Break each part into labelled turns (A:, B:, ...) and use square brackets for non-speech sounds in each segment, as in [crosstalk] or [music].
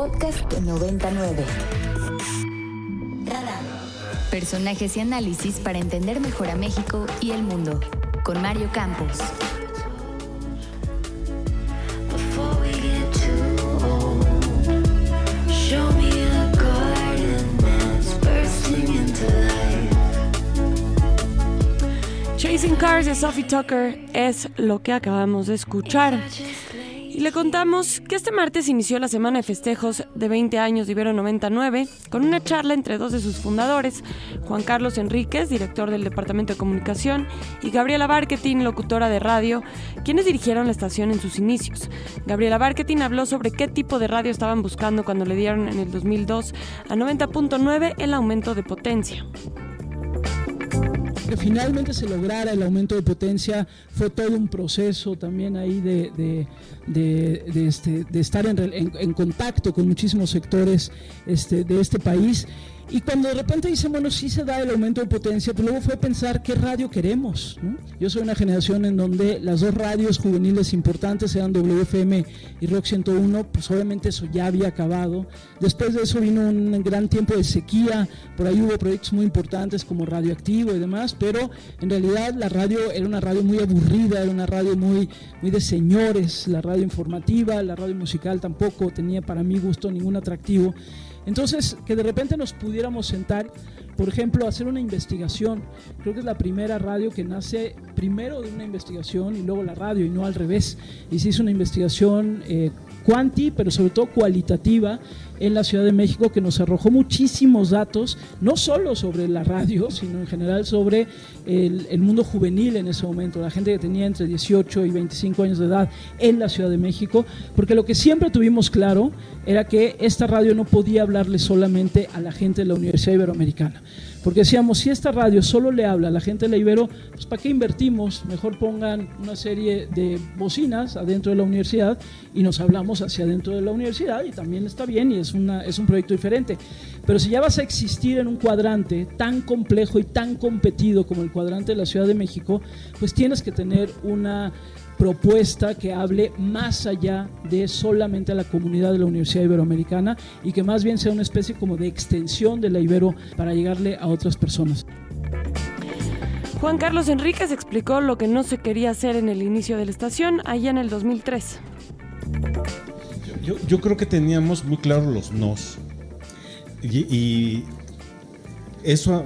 A: Podcast 99. Radar. Personajes y análisis para entender mejor a México y el mundo. Con Mario Campos.
B: Chasing Cars de Sophie Tucker es lo que acabamos de escuchar. Y le contamos que este martes inició la semana de festejos de 20 años de Ibero 99 con una charla entre dos de sus fundadores, Juan Carlos Enríquez, director del Departamento de Comunicación, y Gabriela Barquetín, locutora de radio, quienes dirigieron la estación en sus inicios. Gabriela Barquetín habló sobre qué tipo de radio estaban buscando cuando le dieron en el 2002 a 90.9 el aumento de potencia.
C: Que finalmente se lograra el aumento de potencia fue todo un proceso también ahí de, de- de- este, estar en contacto con muchísimos sectores este, de este país. Y cuando de repente dicen, bueno, sí se da el aumento de potencia, pues luego fue pensar qué radio queremos. Yo soy una generación en donde las dos radios juveniles importantes eran WFM y Rock 101, pues obviamente eso ya había acabado. Después de eso vino un gran tiempo de sequía, por ahí hubo proyectos muy importantes como Radioactivo y demás, pero en realidad la radio era una radio muy aburrida, era una radio muy, muy de señores, la radio informativa, la radio musical tampoco tenía para mi gusto ningún atractivo. Entonces, que de repente nos pudiéramos sentar, por ejemplo, hacer una investigación. Creo que es la primera radio que nace primero de una investigación y luego la radio, y no al revés. Y se hizo una investigación eh, cuanti, pero sobre todo cualitativa, en la Ciudad de México, que nos arrojó muchísimos datos, no solo sobre la radio, [laughs] sino en general sobre el mundo juvenil en ese momento, la gente que tenía entre 18 y 25 años de edad en la Ciudad de México, porque lo que siempre tuvimos claro era que esta radio no podía hablarle solamente a la gente de la Universidad Iberoamericana. Porque decíamos, si esta radio solo le habla a la gente de la Ibero, pues ¿para qué invertimos? Mejor pongan una serie de bocinas adentro de la universidad y nos hablamos hacia adentro de la universidad y también está bien y es, una, es un proyecto diferente. Pero si ya vas a existir en un cuadrante tan complejo y tan competido como el cuadrante de la Ciudad de México, pues tienes que tener una propuesta que hable más allá de solamente a la comunidad de la Universidad Iberoamericana y que más bien sea una especie como de extensión de la Ibero para llegarle a otras personas.
B: Juan Carlos Enríquez explicó lo que no se quería hacer en el inicio de la estación, allá en el 2003.
D: Yo, yo creo que teníamos muy claros los nos. Y, y eso,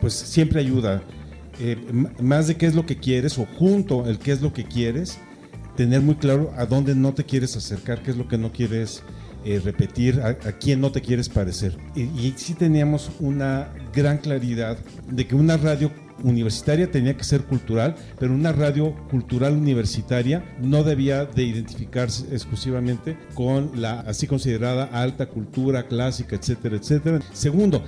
D: pues, siempre ayuda. Eh, más de qué es lo que quieres, o junto el qué es lo que quieres, tener muy claro a dónde no te quieres acercar, qué es lo que no quieres eh, repetir, a, a quién no te quieres parecer. Y, y sí teníamos una gran claridad de que una radio universitaria tenía que ser cultural, pero una radio cultural universitaria no debía de identificarse exclusivamente con la así considerada alta cultura clásica, etcétera, etcétera. Segundo,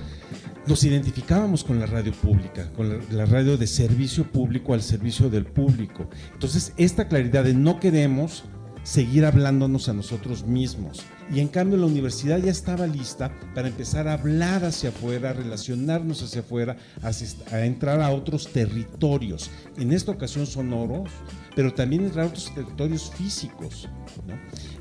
D: nos identificábamos con la radio pública, con la, radio de servicio público al servicio del público. Entonces, esta claridad de no queremos seguir hablándonos a nosotros mismos. Y en cambio la universidad ya estaba lista para empezar a hablar hacia afuera, relacionarnos hacia afuera, a, entrar a otros territorios. En esta ocasión sonoros, pero también entrar a otros territorios físicos.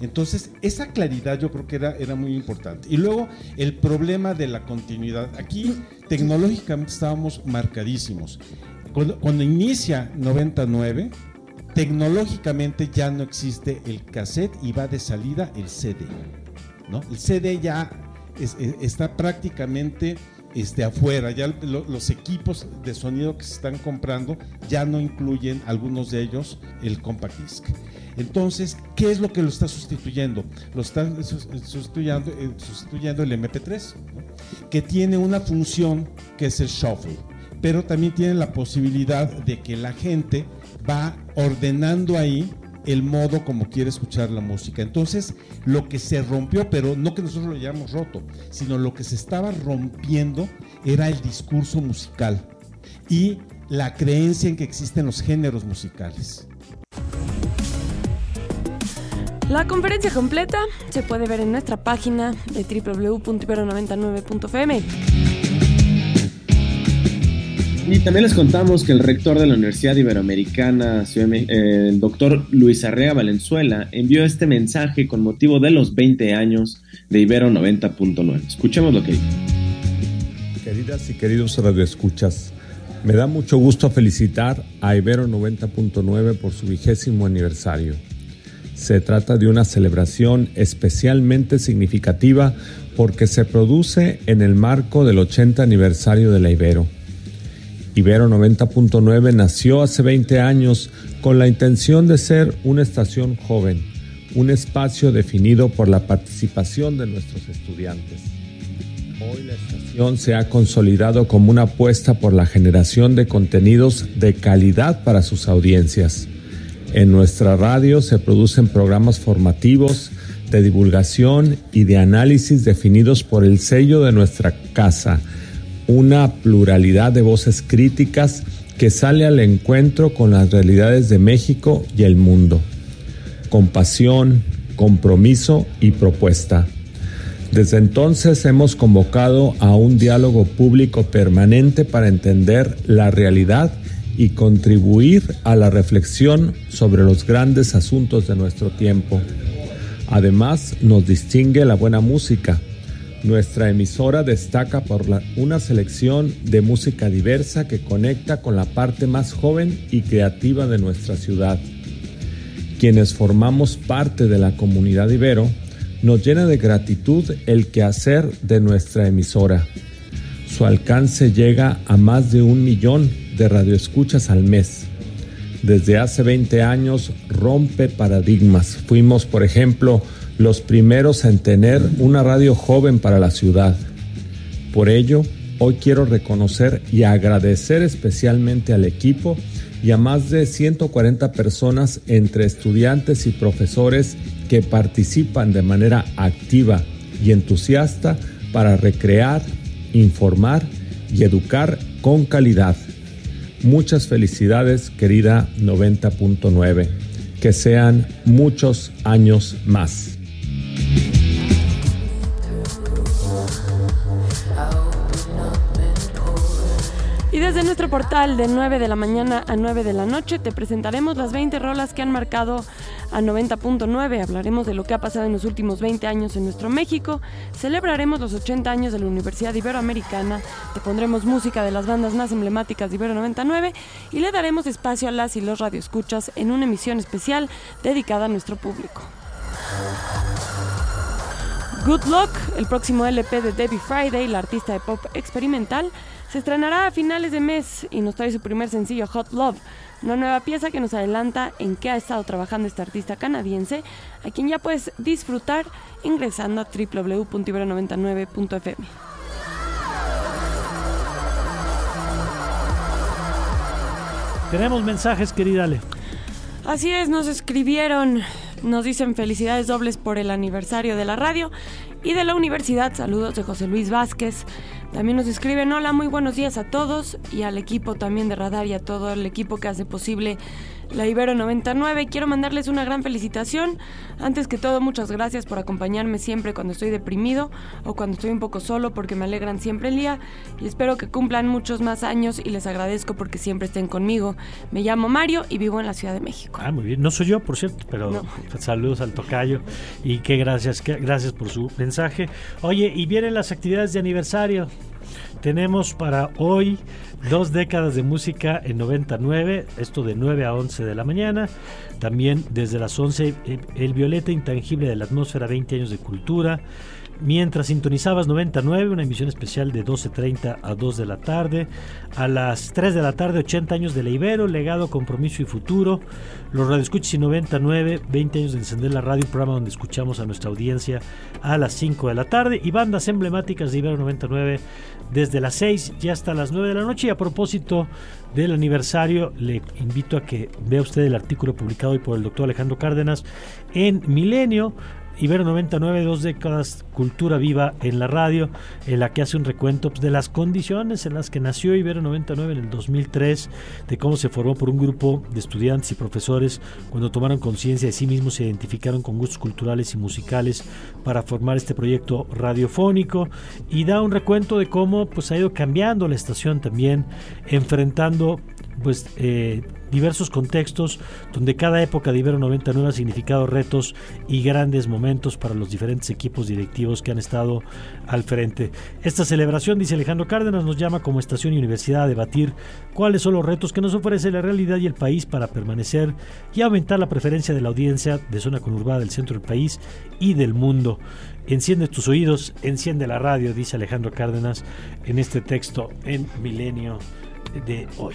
D: Entonces, esa claridad yo creo que era, era muy importante. Y luego el problema de la continuidad. Aquí tecnológicamente estábamos marcadísimos. Cuando, cuando inicia 99, tecnológicamente ya no existe el cassette y va de salida el CD. ¿no? El CD ya es- es- está prácticamente este, afuera, ya lo- los equipos de sonido que se están comprando ya no incluyen, algunos de ellos, el compact disc. Entonces, ¿qué es lo que lo está sustituyendo? Lo está sus- sustituyendo, eh, sustituyendo el MP3, ¿no? que tiene una función que es el shuffle, pero también tiene la posibilidad de que la gente va ordenando ahí el modo como quiere escuchar la música. Entonces, lo que se rompió, pero no que nosotros lo hayamos roto, sino lo que se estaba rompiendo era el discurso musical y la creencia en que existen los géneros musicales.
B: La conferencia completa se puede ver en nuestra página de www.ibero99.fm.
E: Y también les contamos que el rector de la Universidad Iberoamericana, eh, el doctor Luis Arrea Valenzuela, envió este mensaje con motivo de los 20 años de Ibero 90.9. Escuchemos lo que dijo.
F: Queridas y queridos radioescuchas, me da mucho gusto felicitar a Ibero 90.9 por su vigésimo aniversario. Se trata de una celebración especialmente significativa porque se produce en el marco del 80 aniversario de la Ibero. Ibero 90.9 nació hace 20 años con la intención de ser una estación joven, un espacio definido por la participación de nuestros estudiantes. Hoy la estación se ha consolidado como una apuesta por la generación de contenidos de calidad para sus audiencias. En nuestra radio se producen programas formativos, de divulgación y de análisis definidos por el sello de nuestra casa, una pluralidad de voces críticas que sale al encuentro con las realidades de México y el mundo. Con pasión, compromiso y propuesta. Desde entonces hemos convocado a un diálogo público permanente para entender la realidad y contribuir a la reflexión sobre los grandes asuntos de nuestro tiempo. Además, nos distingue la buena música. Nuestra emisora destaca por una selección de música diversa que conecta con la parte más joven y creativa de nuestra ciudad. Quienes formamos parte de la comunidad Ibero, nos llena de gratitud el quehacer de nuestra emisora. Su alcance llega a más de un millón de radioescuchas al mes. Desde hace 20 años rompe paradigmas. Fuimos, por ejemplo, los primeros en tener una radio joven para la ciudad. Por ello, hoy quiero reconocer y agradecer especialmente al equipo y a más de 140 personas entre estudiantes y profesores que participan de manera activa y entusiasta para recrear, informar y educar con calidad. Muchas felicidades, querida 90.9. Que sean muchos años más.
B: Y desde nuestro portal de 9 de la mañana a 9 de la noche te presentaremos las 20 rolas que han marcado a 90.9. Hablaremos de lo que ha pasado en los últimos 20 años en nuestro México. Celebraremos los 80 años de la Universidad Iberoamericana. Te pondremos música de las bandas más emblemáticas de Ibero 99 y le daremos espacio a las y los radioescuchas en una emisión especial dedicada a nuestro público. Good Luck, el próximo LP de Debbie Friday, la artista de pop experimental, se estrenará a finales de mes y nos trae su primer sencillo Hot Love, una nueva pieza que nos adelanta en qué ha estado trabajando esta artista canadiense, a quien ya puedes disfrutar ingresando a www.ibero99.fm.
G: Tenemos mensajes, querida Ale.
B: Así es, nos escribieron, nos dicen felicidades dobles por el aniversario de la radio y de la universidad. Saludos de José Luis Vázquez. También nos escriben, hola, muy buenos días a todos y al equipo también de Radar y a todo el equipo que hace posible la Ibero 99. Quiero mandarles una gran felicitación. Antes que todo, muchas gracias por acompañarme siempre cuando estoy deprimido o cuando estoy un poco solo porque me alegran siempre el día y espero que cumplan muchos más años y les agradezco porque siempre estén conmigo. Me llamo Mario y vivo en la Ciudad de México.
G: Ah, muy bien. No soy yo, por cierto, pero
B: No.
G: saludos al tocayo y qué gracias, qué gracias por su mensaje. Oye, y vienen las actividades de aniversario. Tenemos para hoy dos décadas de música en 99, esto de 9 a 11 de la mañana. También desde las 11, eh, el violeta intangible de la atmósfera, 20 años de cultura. Mientras sintonizabas 99, una emisión especial de 12.30 a 2 de la tarde. A las 3 de la tarde, 80 años de la Ibero, legado, compromiso y futuro. Los radioescuchas y 99, 20 años de encender la radio, un programa donde escuchamos a nuestra audiencia a las 5 de la tarde. Y bandas emblemáticas de Ibero 99 desde las 6 y hasta las 9 de la noche. Y a propósito del aniversario, le invito a que vea usted el artículo publicado hoy por el doctor Alejandro Cárdenas en Milenio Ibero 99, dos décadas, cultura viva en la radio, en la que hace un recuento pues, de las condiciones en las que nació Ibero 99 en el 2003, de cómo se formó por un grupo de estudiantes y profesores cuando tomaron conciencia de sí mismos, se identificaron con gustos culturales y musicales para formar este proyecto radiofónico. Y da un recuento de cómo pues, ha ido cambiando la estación también, enfrentando pues eh, diversos contextos donde cada época de Ibero 99 ha significado retos y grandes momentos para los diferentes equipos directivos que han estado al frente. Esta celebración, dice Alejandro Cárdenas, nos llama como estación y universidad a debatir cuáles son los retos que nos ofrece la realidad y el país para permanecer y aumentar la preferencia de la audiencia de zona conurbada del centro del país y del mundo. Enciende tus oídos, enciende la radio, dice Alejandro Cárdenas en este texto en Milenio de hoy.